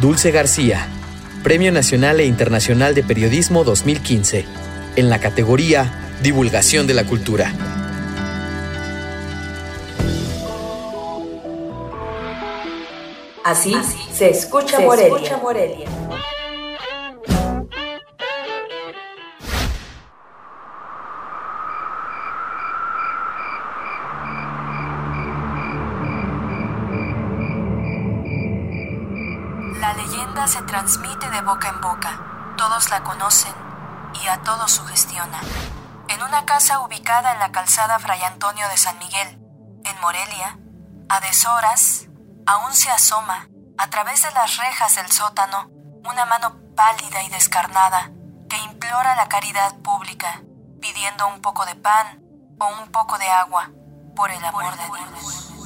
Dulce García, Premio Nacional e Internacional de Periodismo 2015, en la categoría Divulgación de la Cultura. Así, se escucha Morelia. La leyenda se transmite de boca en boca. Todos la conocen y a todos sugestiona. En una casa ubicada en la calzada Fray Antonio de San Miguel, en Morelia, a deshoras, aún se asoma, a través de las rejas del sótano, una mano pálida y descarnada que implora la caridad pública, pidiendo un poco de pan o un poco de agua, por el amor de Dios.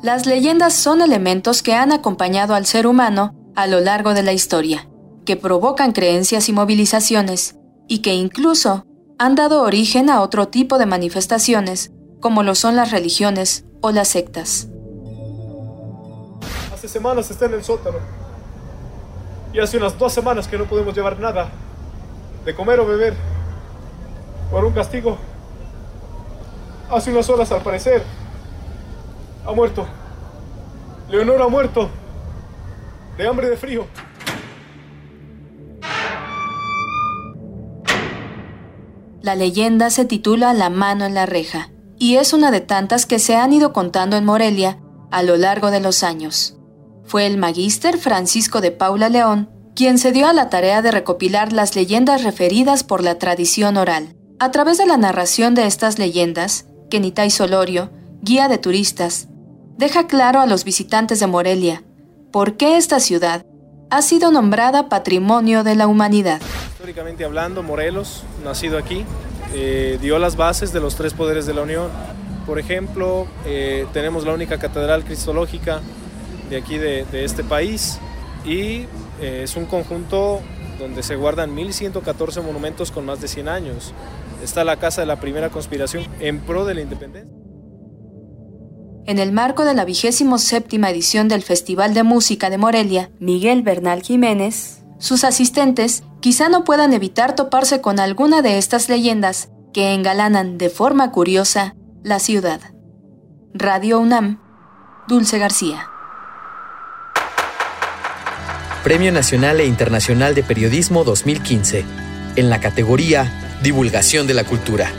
Las leyendas son elementos que han acompañado al ser humano a lo largo de la historia, que provocan creencias y movilizaciones, y que incluso han dado origen a otro tipo de manifestaciones, como lo son las religiones o las sectas. Hace semanas está en el sótano. Y hace unas dos semanas que no podemos llevar nada de comer o beber por un castigo. Hace unas horas al parecer ha muerto. Leonor ha muerto. De hambre de frío. La leyenda se titula La mano en la reja y es una de tantas que se han ido contando en Morelia a lo largo de los años. Fue el magíster Francisco de Paula León quien se dio a la tarea de recopilar las leyendas referidas por la tradición oral. A través de la narración de estas leyendas, Kenitay Solorio, guía de turistas, deja claro a los visitantes de Morelia por qué esta ciudad ha sido nombrada Patrimonio de la Humanidad. Históricamente hablando, Morelos, nacido aquí, eh, dio las bases de los tres poderes de la Unión. Por ejemplo, eh, tenemos la única catedral cristológica de aquí de, este país y eh, es un conjunto donde se guardan 1.114 monumentos con más de 100 años. Está la casa de la primera conspiración en pro de la independencia. En el marco de la vigésimo séptima edición del Festival de Música de Morelia, Miguel Bernal Jiménez, sus asistentes quizá no puedan evitar toparse con alguna de estas leyendas que engalanan de forma curiosa la ciudad. Radio UNAM, Dulce García. Premio Nacional e Internacional de Periodismo 2015, en la categoría Divulgación de la Cultura.